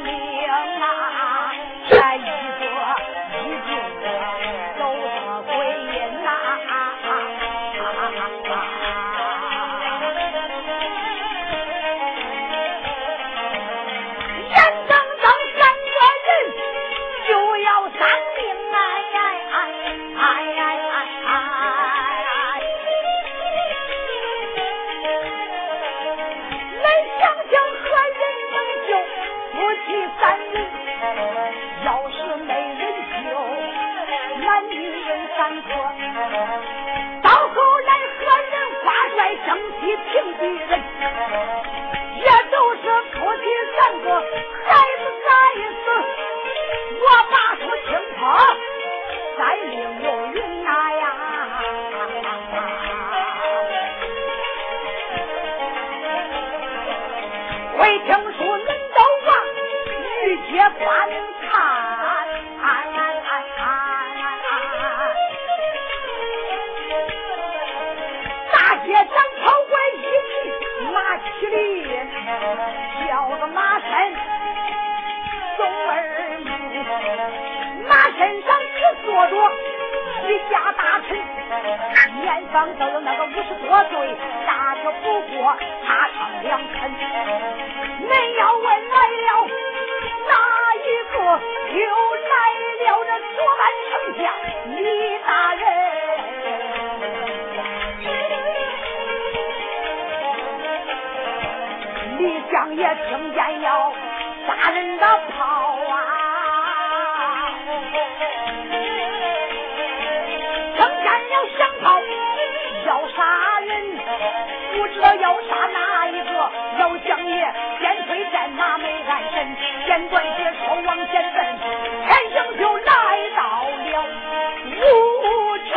me. 坐着一家大臣，年方都有那个五十多岁，大的不过差上两分。恁要问来了哪一个？又来了这左班丞相李大人。李相爷听见要杀人的炮想跑要杀人，不知道要杀哪一个？老相爷先推战马没安身，简短解说往前奔，前行就来到了武朝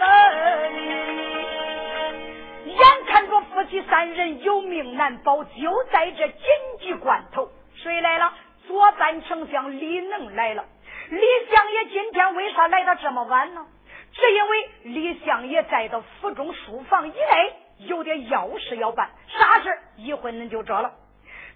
门。眼看着夫妻三人有命难保，就在这紧急关头，谁来了？左班丞相李能来了。李相爷今天为啥来的这么晚呢？只因为李相爷在到府中书房以内。有点要事要办，啥事一会恁就知了。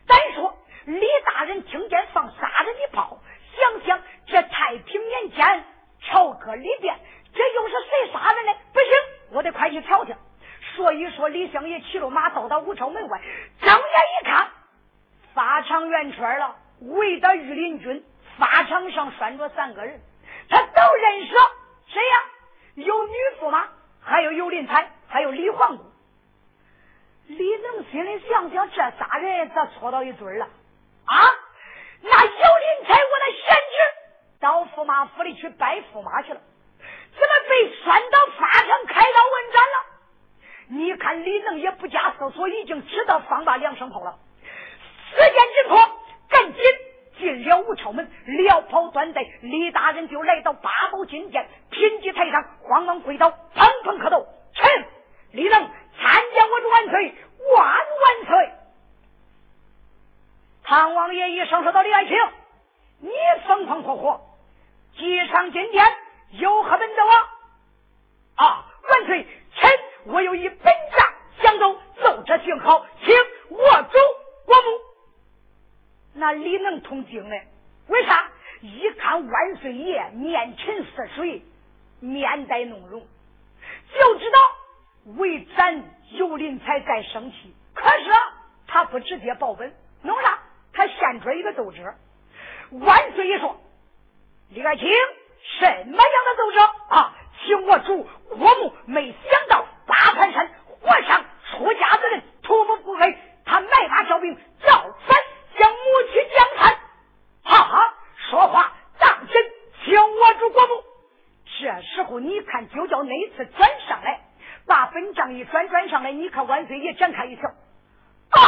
单说李大人听见放杀人的炮，想想这太平年间朝歌里边，这又是谁杀人呢？不行，我得快去瞧瞧。所以说，李相爷骑着马到到武朝门外，睁眼一看，法场圆圈了，围的御林军，法场上拴着三个人，他都认识谁呀？有女驸马，还有尤林才，还有李皇姑。李能心里想想，这仨人咋搓到一堆了？啊！那尤林才，我的贤侄，到驸马府里去拜驸马去了，怎么被拴到法场开刀问斩了？你看李能也不加思索，已经知道放大两声炮了。时间紧迫，赶紧进了武朝门，撩袍断带，李大人就来到八宝金殿，品级台上，慌忙跪倒，砰砰磕头，臣李能。参见我的万岁，万万岁！唐王爷一声说道：“李爱卿，你风风火火，即上金殿，有何本奏啊？”啊，万岁，臣我有一本账相奏，奏折讯好，请我走。那李能通经呢？为啥？一看万岁爷面沉似水，面带怒容，就知道。为咱尤林才在生气，可是他不直接报本，弄啥？他献出一个奏折。万岁爷说：“李爱卿，什么样的奏折啊？请我主国母没想到八盘山火上出家之人屠夫不为，他卖马招兵，造反将母亲江山。哈哈，说话当真，请我主国母。这时候你就叫那次转上来。”把本账一转转上来，你看万岁爷展开一条啊！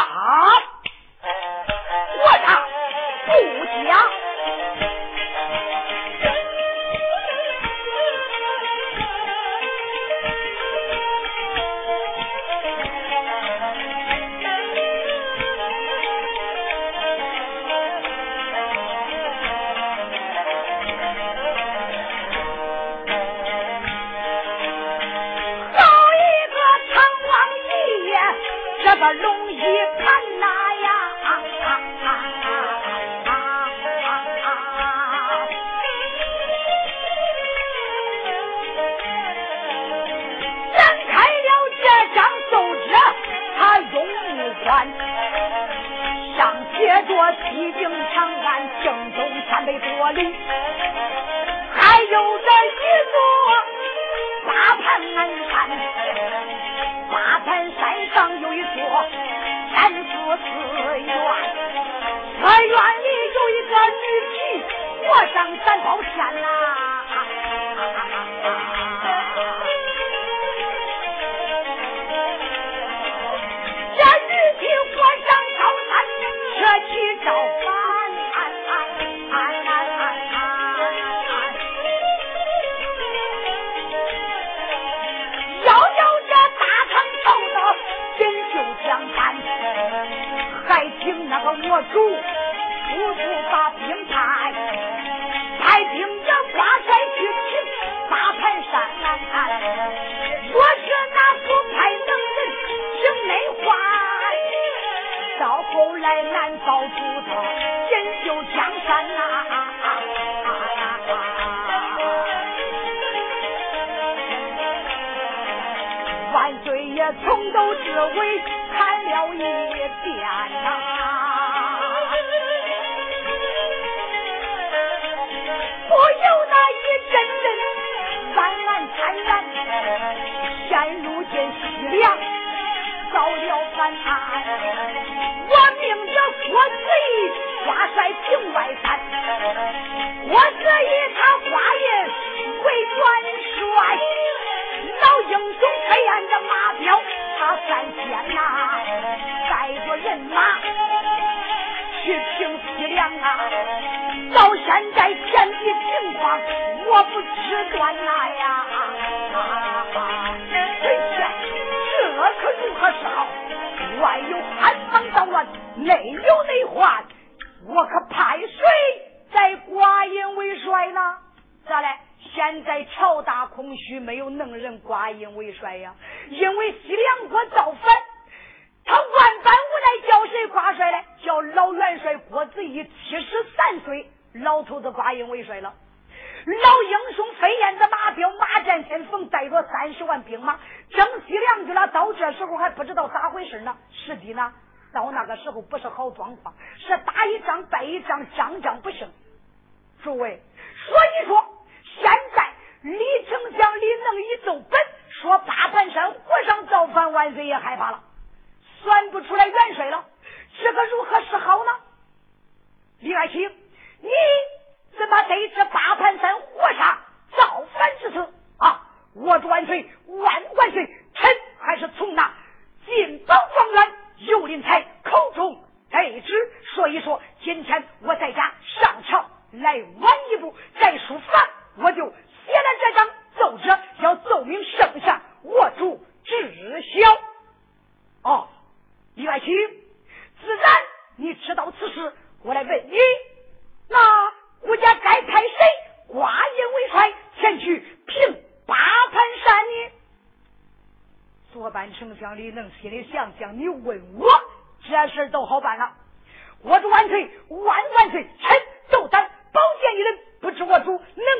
着西京长安正东三百多里，还有这一座大盘山。八盘山上有一座山寺寺院，寺院里有一个女ผี活上三宝山呐。这女ผี活上高山，扯起招难遭出他，锦绣江山呐！万岁爷从头至尾看了一遍呐，不由那一阵阵暗暗惨然。现如今西凉遭了反叛，命着郭子仪挂帅平外山，郭子仪他花印为元帅。老英雄黑暗的马彪，他三千呐，带着人马去平西凉啊！到现在天地情况，我不知端呐呀！哎呀，这可如何是好？外有汉唐捣乱，内有内患，我可派谁在寡人为帅呢？咋嘞？现在朝大空虚，没有能人挂印为帅呀。因为西凉国造反，他万般无奈，叫谁挂帅呢？叫老元帅郭子仪，七十三岁，老头子挂印为帅了。老英雄飞燕子马彪马占先锋，带着三十万兵马征西凉去了。到这时候还不知道咋回事呢。实际呢，到那个时候不是好状况，是打一仗败一仗，仗仗不胜。诸位，所以说。现在李丞相李能一奏本，说八盘山和尚造反，万岁也害怕了，算不出来元帅了，这个如何是好呢？李爱卿，你怎么得知八盘山和尚造反之词啊？我主万岁，万万岁，臣还是从那进宝状元尤林才口中得知，所以说今天我在家上朝来晚一步，在书房。我就写了这张奏折，要奏明圣上，我主知晓。哦，李爱卿，自然你知道此事，我来问你，那国家该派谁挂印为帅，前去平八盘山呢？左班丞相李能心里想想，你问我这事儿都好办了。我主万岁，万万岁，臣斗胆保荐一人。不知我主能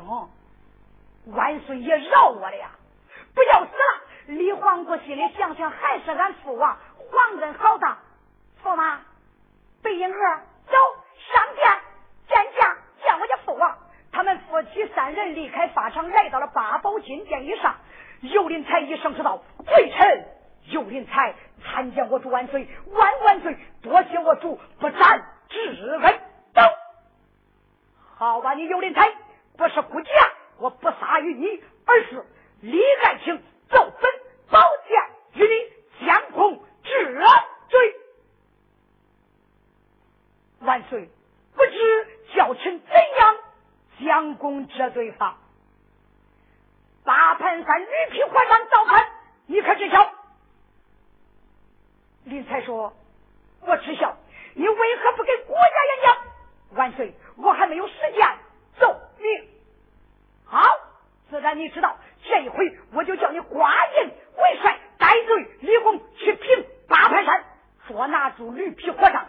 兄，万岁爷饶我了呀！不要死了！李皇姑心里想想，还是俺父王皇恩浩荡。驸马，贝英儿，走上殿见驾，见我家父王。他们夫妻三人离开法场，来到了八宝金殿，一万岁我还没有时间奏命。好自然你知道这一回我就叫你寡人为帅带队立功去平八盘山捉拿住驴皮和尚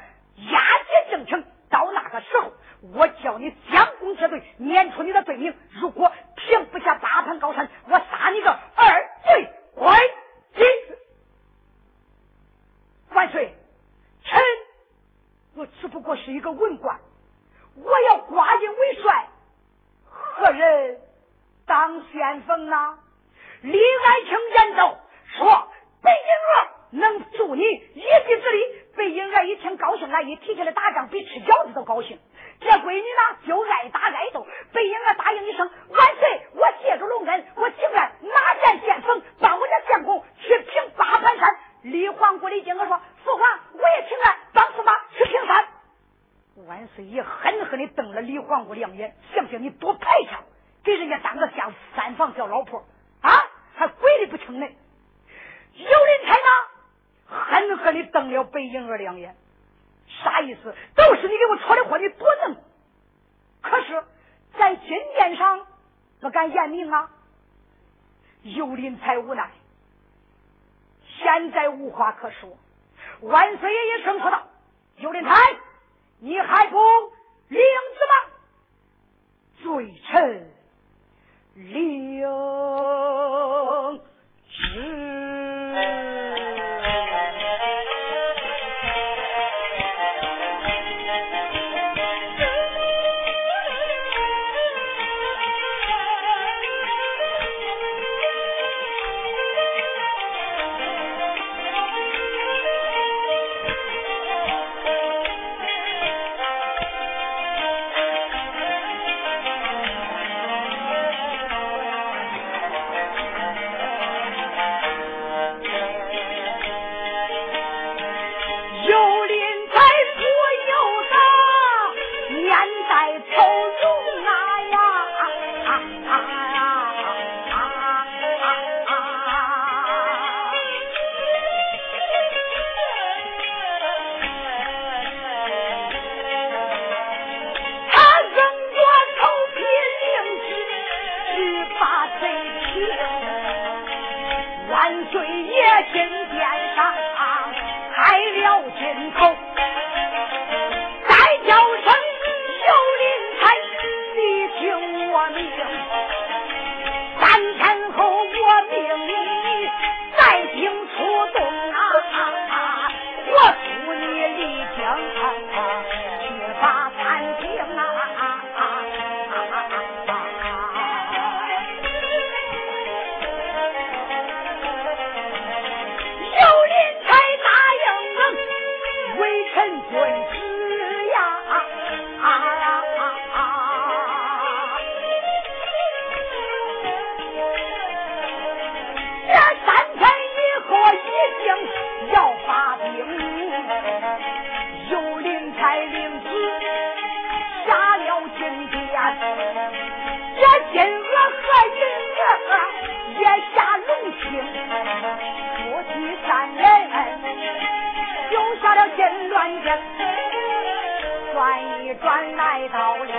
来到了一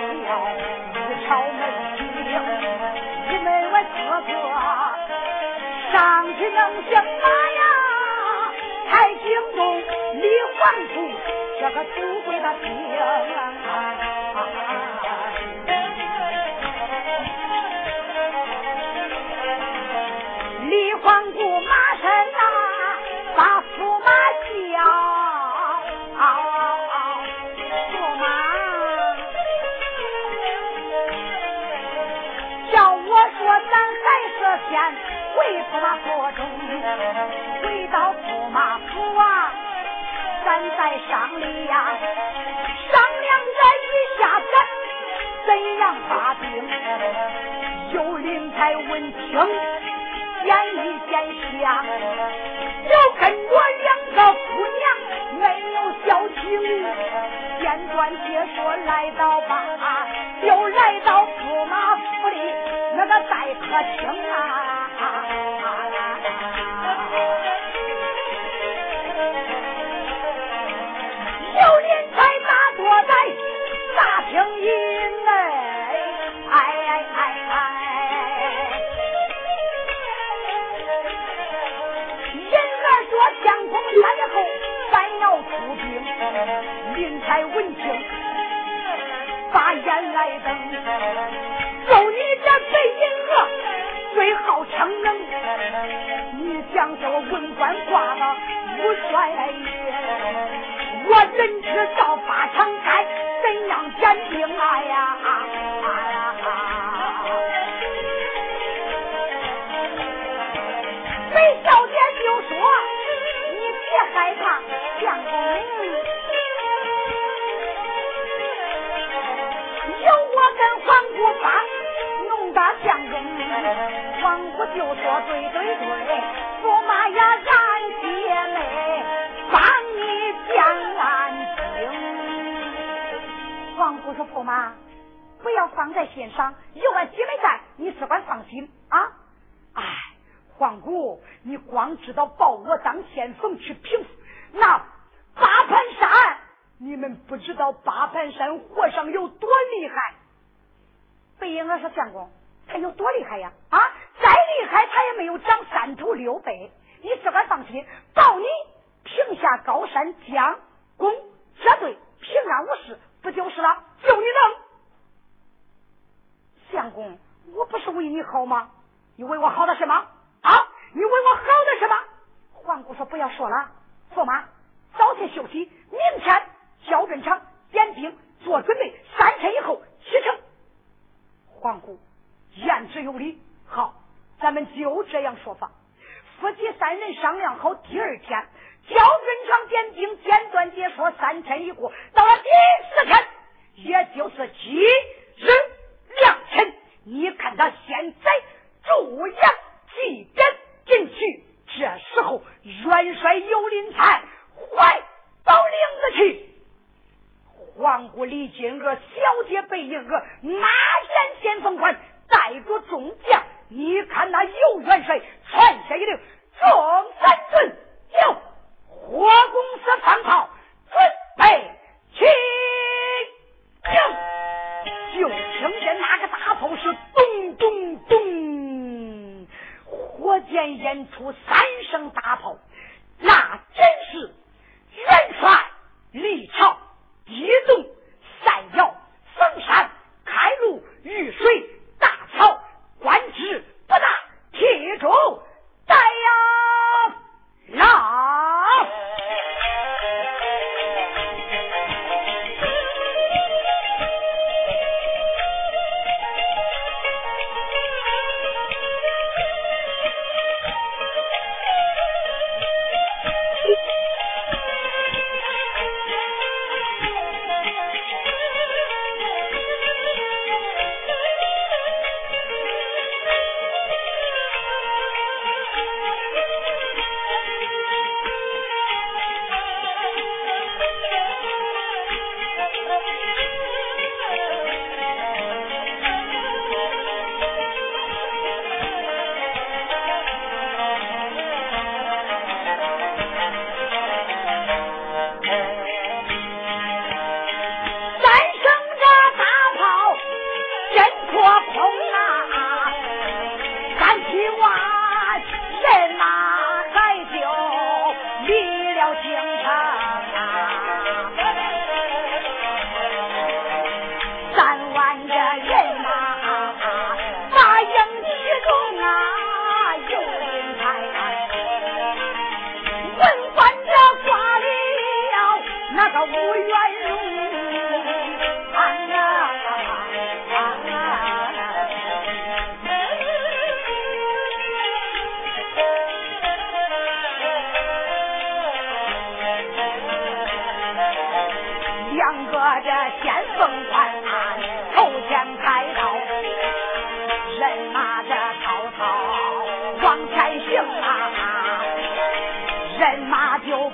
条门厅，你们我哥哥上去能行吗呀？太惊动李皇姑这个土鬼的兵。驸马座中回到驸马府啊，咱再商量商量一下，咱怎样发兵？有林才文清，简一简下，就跟我两个姑娘没有交情。简短解说来到吧，就来到驸马府里那个待客厅啊。啊坐在大厅内哎哎哎哎说相公来后山闻听把眼瞪你这贼银河你好逞能，你想叫我文官挂了武帅爷？我人知道法场开，怎样斩定啊呀？啊啊啊没笑点就说，你别害怕，相公。有我跟黄姑帮，弄大相公。黄姑就说对对对，驸马呀，俺姐妹帮你讲案情。黄姑说：“驸马，不要放在心上，有俺姐妹在，你只管放心啊。”哎，黄姑，你光知道抱我当先锋去平那八盘山，你们不知道八盘山和尚有多厉害。北英儿说：“相公，他有多厉害呀？啊，再厉害他也没有长三头六臂。你只管放心，保你平下高山，将功折罪，平安无事，不就是了？就你能。相公，我不是为你好吗？你为我好的什么？啊，你为我好的什么？皇姑说：不要说了，驸马，早些休息，明天焦镇场点兵做准备，三天以后启程。皇姑言之有理，好，咱们就这样说法。夫妻三人商量好，第二天焦军长点兵，简短解说。三天一过，到了第四天，也就是吉日良辰，你看他现在驻养祭点进去，这时候元帅尤林才怀到领子去。黄姑李金娥、小姐贝英娥、马眼先锋官带着众将，你看那尤元帅传下一令：众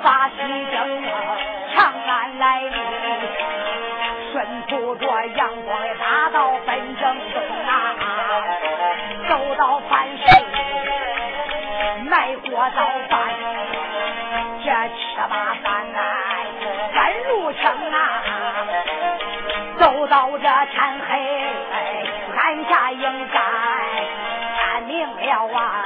发西征，长安来路，顺不着阳光也打到本正东啊！走到凡城，卖过早饭，这七八饭呐，翻路城啊！走到这天黑，暗下营寨，看明了啊！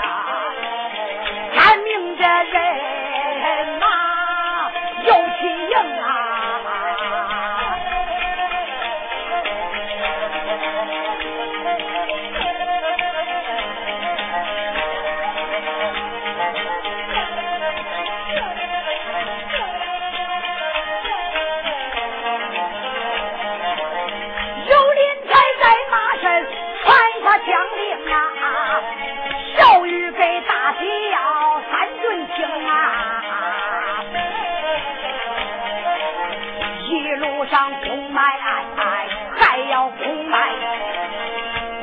上公买，哎哎，还要公买，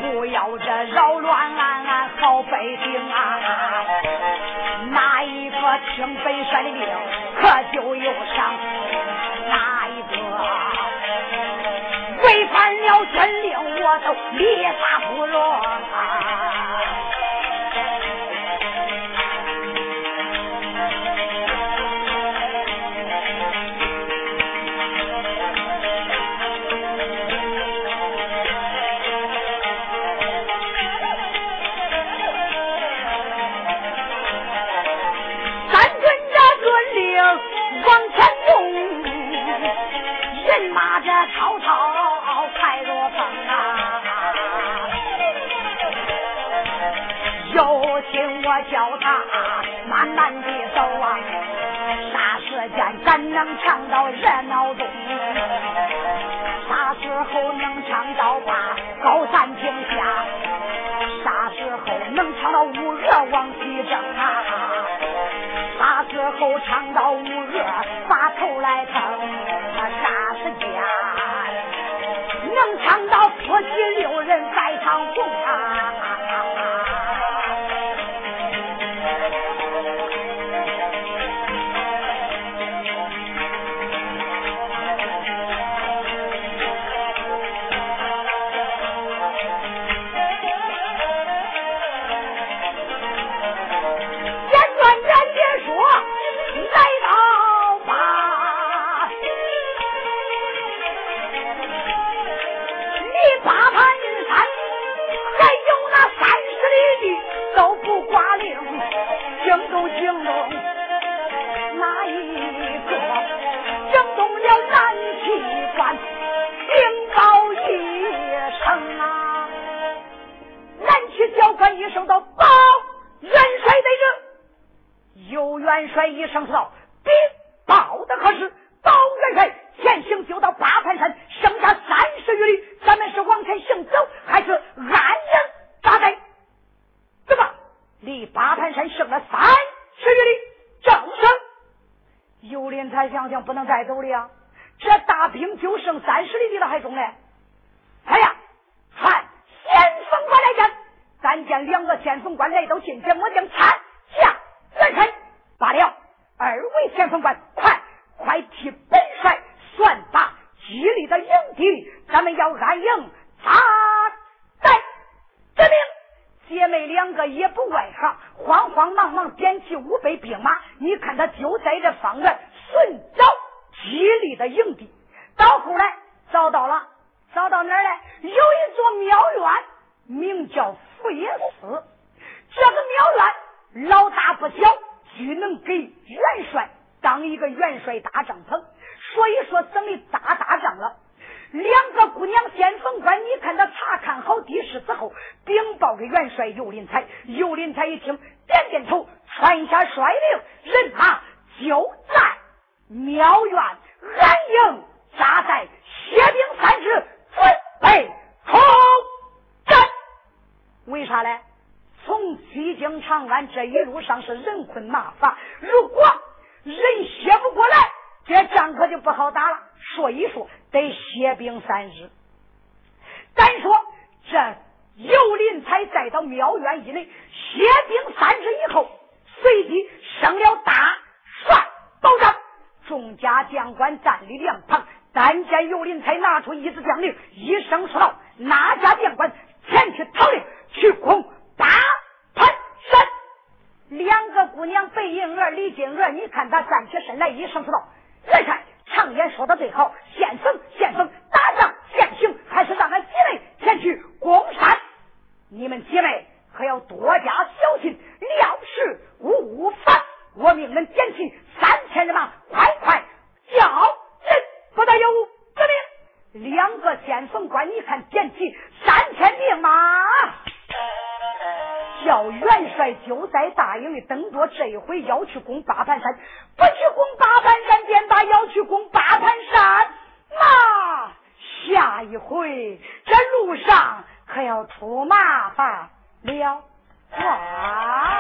不要这扰乱俺俺好百姓啊！哪一个听本帅的令，可就有伤；哪一个违反了军令，我都立法不容。我叫他慢慢的走啊，啥时间咱能唱到热闹中？啥时候能唱到把高山停下？啥时候能唱到五鹅往西征啊？啥时候唱到五鹅把头来疼？啥时间能唱到夫妻六人在唱红啊？带走的呀？这大兵就剩三十里地了，还中嘞？哎呀，传先锋官来见。咱见两个先锋官来到近前，我将参下转身罢了。二位先锋官，快快替本帅算罢吉利的营地，咱们要安营扎寨。遵命。姐妹两个也不外行，慌慌忙忙点起五百兵马。你看他就在这方圆。的营地到后来找到了找到哪儿呢有一座庙院名叫福音寺这个庙院老大不小只能给元帅当一个元帅大帐篷所以说整理大大帐了。两个姑娘先锋官你看他查看好地势之后禀报给元帅尤林才。下嘞？从西京长安这一路上是人困马乏，如果人歇不过来，这仗可就不好打了。说一说，得歇兵三日。单说这尤林才再到庙院以内歇兵三日以后，随即升了大帅保长，众家将官站立两旁。但见尤林才拿出一支将令，一声说道：“哪家将官前去讨令？”去空八盘山。两个姑娘白银娥、李金娥，你看她站起身来，一声说道：“人山，常言说的最好，先生先生打仗先行，还是让俺几位前去攻山。你们姐妹可要多加小心，料事无无妨。我命人捡起三千人马，快快叫人，不得有失命。”两个先锋官，你看捡起三千兵马。叫元帅就在大营里等着这一回要去攻八盘山不去攻八盘山便把要去攻八盘山。那下一回这路上可要出麻烦了。哇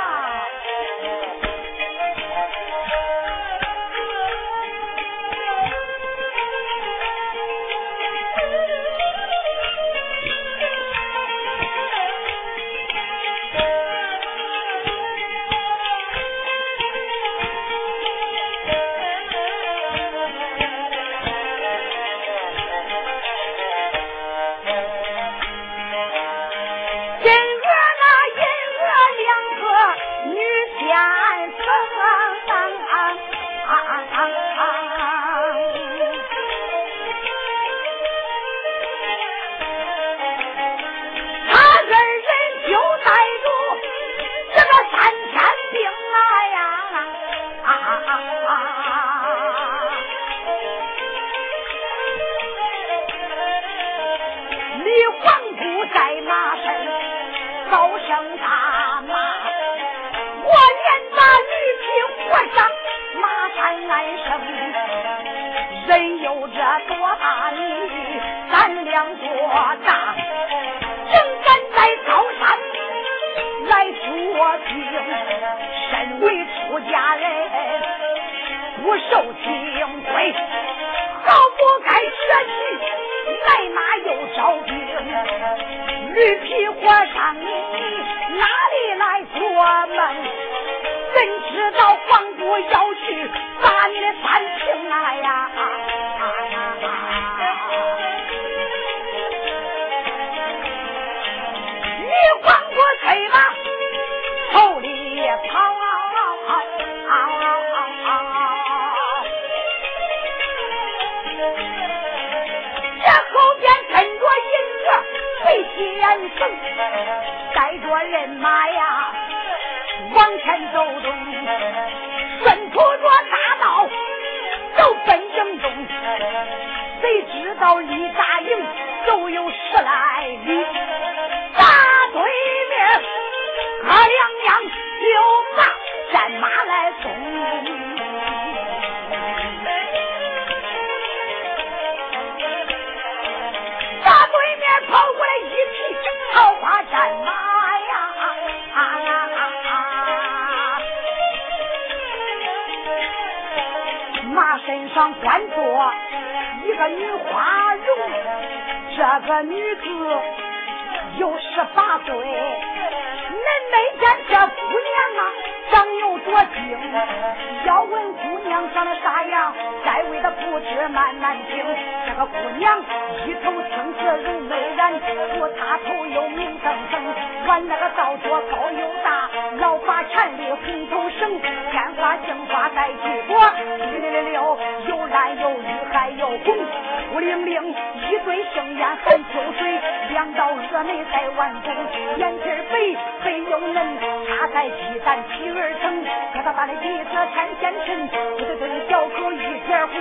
上端坐一个女花容，这个女子有十八岁。恁没见这姑娘啊，长有多精？要问姑娘长得啥样，再为她不知慢慢听。这个姑娘一头青丝如美髯，不擦头又明铮铮，挽那个道桌高又大，老发缠里红头绳，鲜花杏花带菊果，溜溜溜又蓝又绿还有红，孤零零一对杏眼含秋水，两道峨眉在弯弓，眼皮肥肥又嫩，插在鸡蛋皮儿成，疙瘩瘩的鼻子看见沉，对对对小口一点红，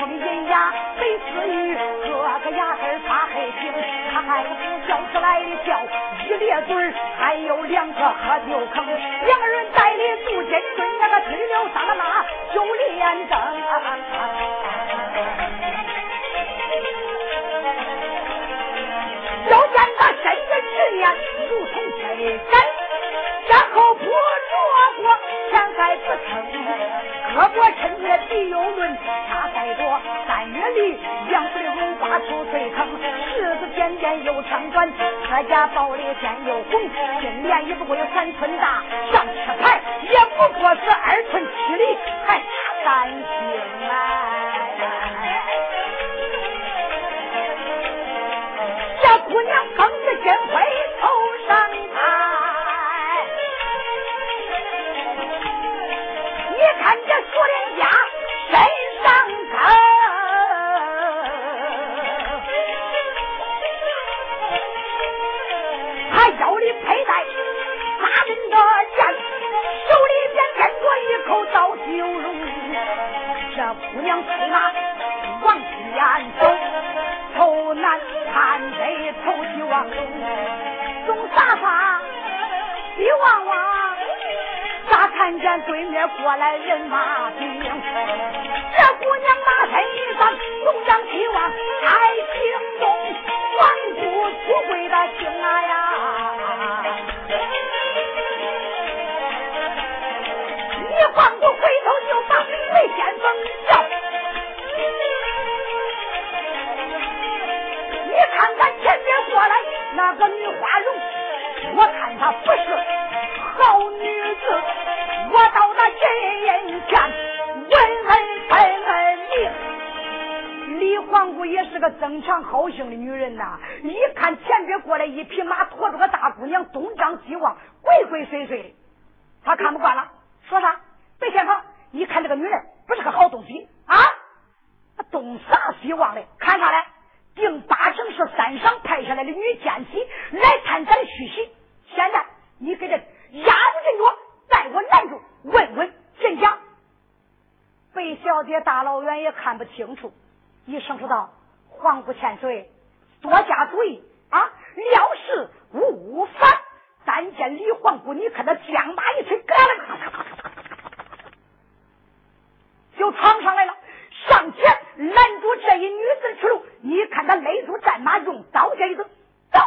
红银牙白似玉，个个牙根发黑青，他还不叫出来的叫一咧嘴还有两个喝酒坑，两个人带领杜金尊那个吹了萨拉拉就连正。要见他身子直面如同飞斩，然后不着过前盖不成，胳膊抻着皮又论，他再多三月里两不溜发出水坑，柿子尖尖又长短，车家宝里尖又红，金莲也不过有三寸大，上车牌不过是二寸七厘，还差三斤来。这！姑娘捧着金盔一口刀九龙。这姑娘催马往前走，头南看北。头西望东，东撒撒，西望望，咋看见对面过来人马兵？这姑娘马身一转，东张西望，个女花容，我看她不是好女子。我到那人前问问分问明。李皇姑也是个争强好胜的女人呐，一看前边过来一匹马，驮着个大姑娘，东张西望，鬼鬼祟祟的，她看不惯了，说啥？白先锋，一看这个女人不是个好东西啊，东撒西望的，看啥嘞？定八成是山上派下来的女奸细来探咱的虚实。现在你给这压住阵脚，带我拦住，问问真假。贝小姐大老远也看不清楚，一声说道：“黄姑千岁，多加注意啊！料事无妨。”但见李黄姑，你看他将马一催，嘎啦，就闯上来了，上前拦住这一女子去路。你看他勒住战马用刀这一顿走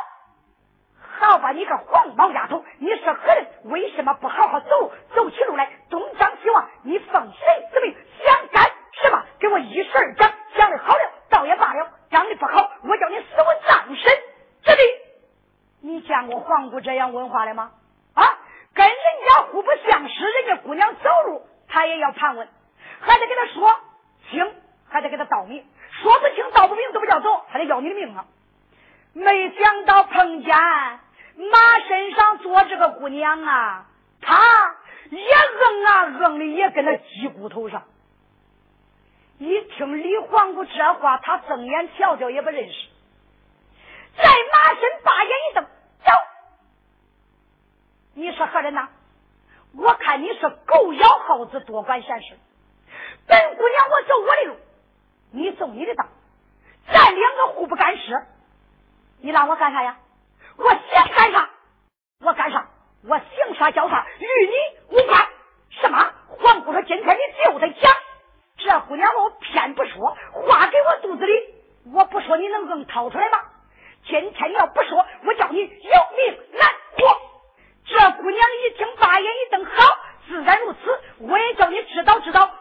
好吧你个黄毛丫头你是狠为什么不好好走？走起路来东张西望你奉谁之命想干？什么给我一水儿讲讲的好了倒也罢了讲的不好我叫你死无葬身之地。你见过黄姑这样问话的吗？啊跟人家互不相识人家姑娘走路他也要盘问还得跟他说清还得给他道明说不清道不明都不叫走，还得要你的命啊！没想到碰见马身上坐这个姑娘啊，他也硬啊硬的也跟那鸡骨头上。一听李皇姑这话，他睁眼瞧瞧也不认识，在马身把眼一瞪，走。你是何人呐？我看你是狗咬耗子，多管闲事。本姑娘我走我的路，你走你的道，咱两个互不干涉。你让我干啥呀？我想干啥，我干啥，我行啥叫啥，与你无关。什么？黄姑说今天你就得讲。这姑娘我偏不说话给我肚子里，我不说你能硬掏出来吗？今天你要不说，我叫你有命难活。这姑娘一听，把眼一瞪，好，自然如此。我也叫你知道知道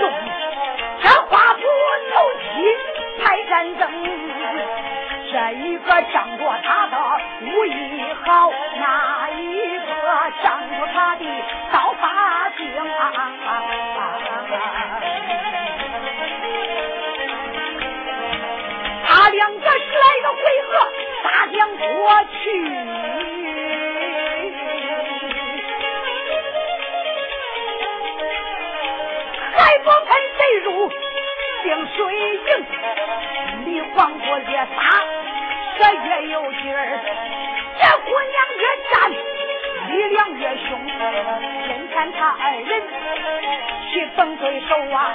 这话不投机排战争这一个仗着他的武艺好那一个仗着他的刀法精他两个十来个回合打将过去对营，离黄国越打，这越有劲儿，这姑娘越战，力量越凶。先看他二人棋逢对手啊，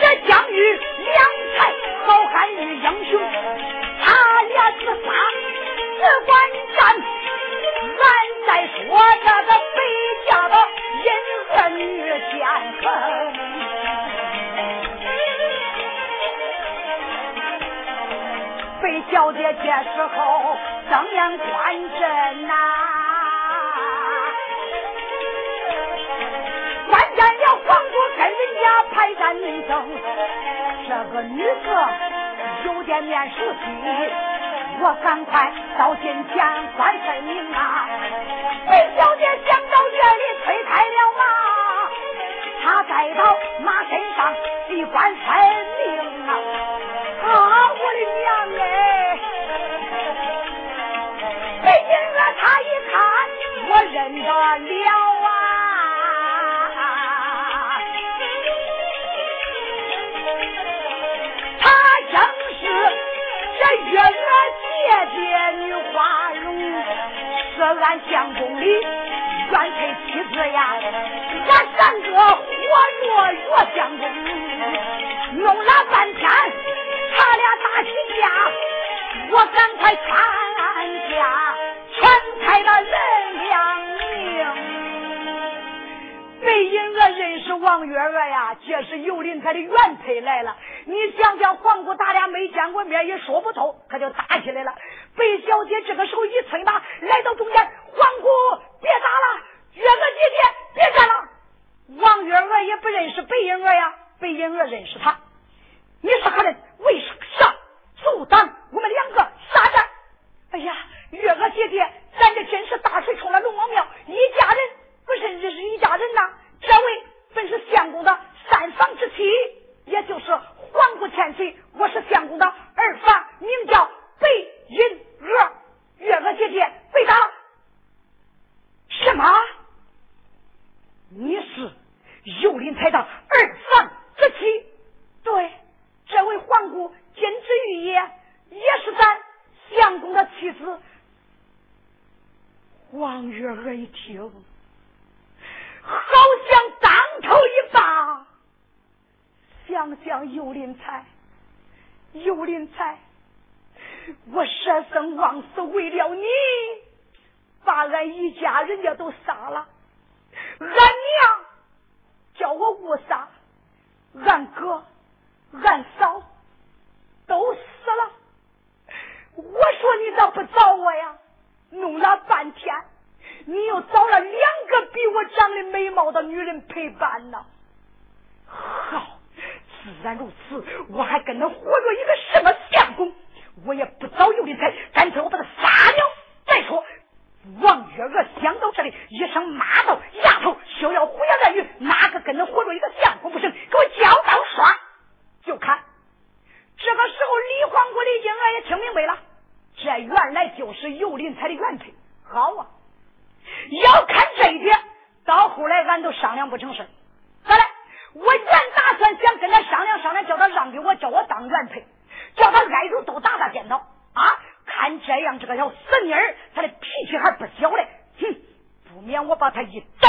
这将遇良才，好汉遇英雄，他俩是杀，只管。小姐这时候睁眼观阵呐，关键了黄果跟人家排山论争，这个女子有点面熟悉，我赶快到近前观分明啊！林小姐想到这里推开了马，她再到马身上一观分明啊！认得了啊！他正是这月娥姐姐女花容，是俺相公的原配妻子呀！俺三哥活捉岳相公，弄了半天，他俩打起架，我赶快搬家，全开了人。认识王月娥呀，这是尤林他的原配来了。你想想，皇姑他俩没见过面，也说不透，他就打起来了。白小姐这个时候一催马来到中间，皇姑别打了，月娥姐姐别干了。王月娥也不认识白银娥呀，白银娥认识他。你是何人？为啥阻挡我们两个杀战？哎呀，月娥姐姐，咱这真是大水冲了龙王庙，一家人不是这是一家人呐。这位本是相公的三房之妻，也就是皇姑千岁，我是相公的二房，名叫白银娥。月娥姐姐被打，什么？你是尤林才的二房之妻？对，这位皇姑金枝玉叶，也是咱相公的妻子。王月娥一听，好像头一棒。想想尤林才，尤林才，我舍生忘死为了你，把俺一家人家都杀了。俺娘叫我误杀，俺哥、俺嫂都死了。我说你咋不找我呀？弄了半天，你又找了两个比我长得美貌的女人陪伴呢。好，自然如此，我还跟他活着一个什么相公？我也不找尤林才，干脆我把他杀掉再说。王月娥想到这里，一声骂道：“丫头，休要胡言乱语！哪个跟他活着一个相公不成？给我交刀刷！”就看这个时候，李皇姑李金娥也听明白了，这原来就是尤林才的原配。好啊，要看这一点，到后来俺都商量不成事咋来？我原打算想跟他商量商量，叫他让给我，叫我当原配，叫他挨着都打打电脑啊！看这样，这个小死妮儿，他的脾气还不小嘞。哼，不免我把他一逮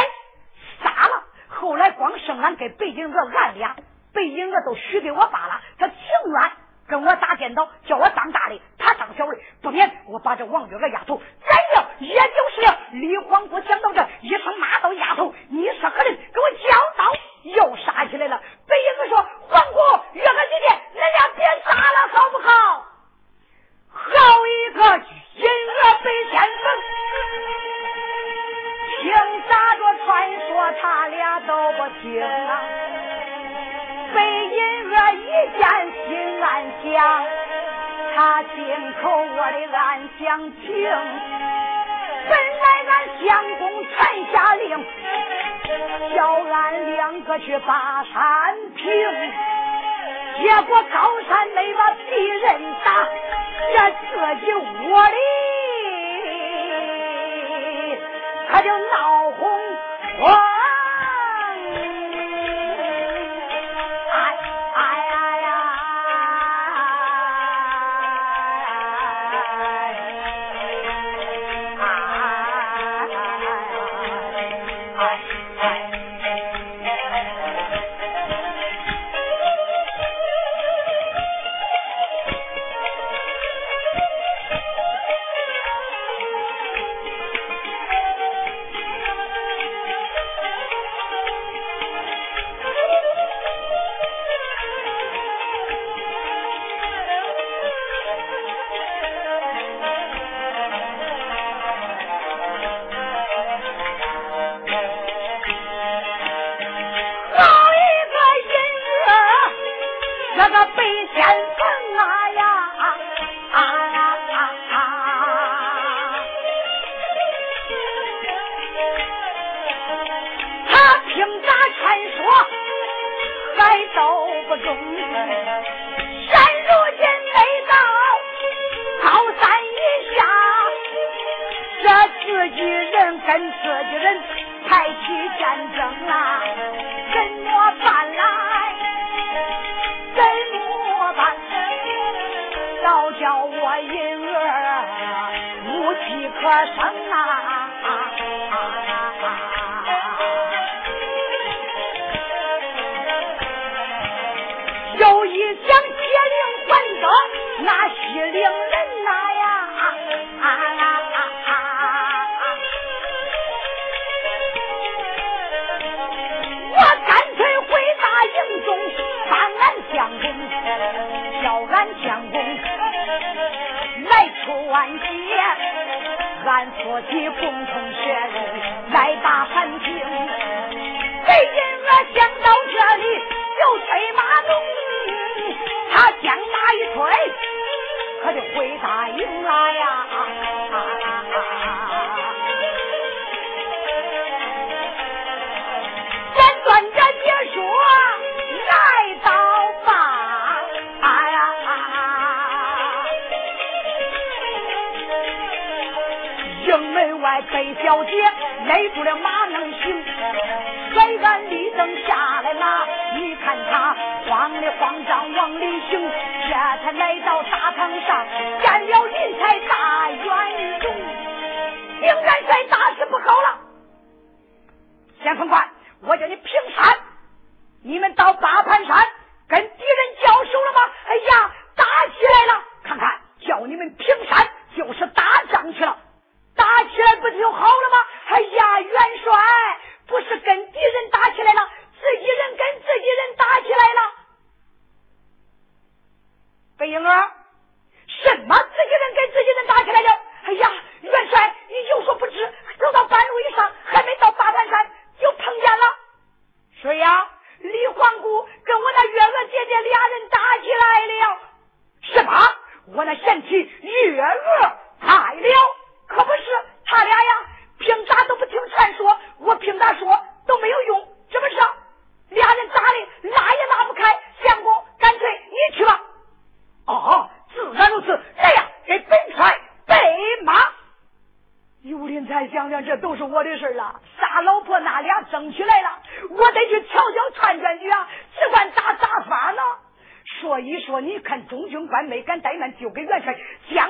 杀了。后来光剩俺跟北京娥俺俩，北京娥都许给我爸了。他情愿跟我打颠倒，叫我当大的，他当小的，不免我把这王月娥丫头宰了，也就是了。李皇姑想到这，一声骂道：“丫头，你是何人？给我交刀！”又杀起来了。北英娥说：“皇姑，月娥姐姐，恁俩别杀了，好不好？”好一个银娥白先生，听咋着传说他俩都不听啊。被银娥一见心暗想，他心口我的暗想情。来俺相公传下令，叫俺两个去把山平。结果高山没把敌人别逢场小姐累住了马能行。甩干立正下来马你看他慌里慌张往里行这才来到大堂上见了云彩大元勇，竟然在是我的事了仨老婆那俩争起来了我得去瞧瞧串串去啊只管打打发呢。说一说你看中军官没敢怠慢就给元帅加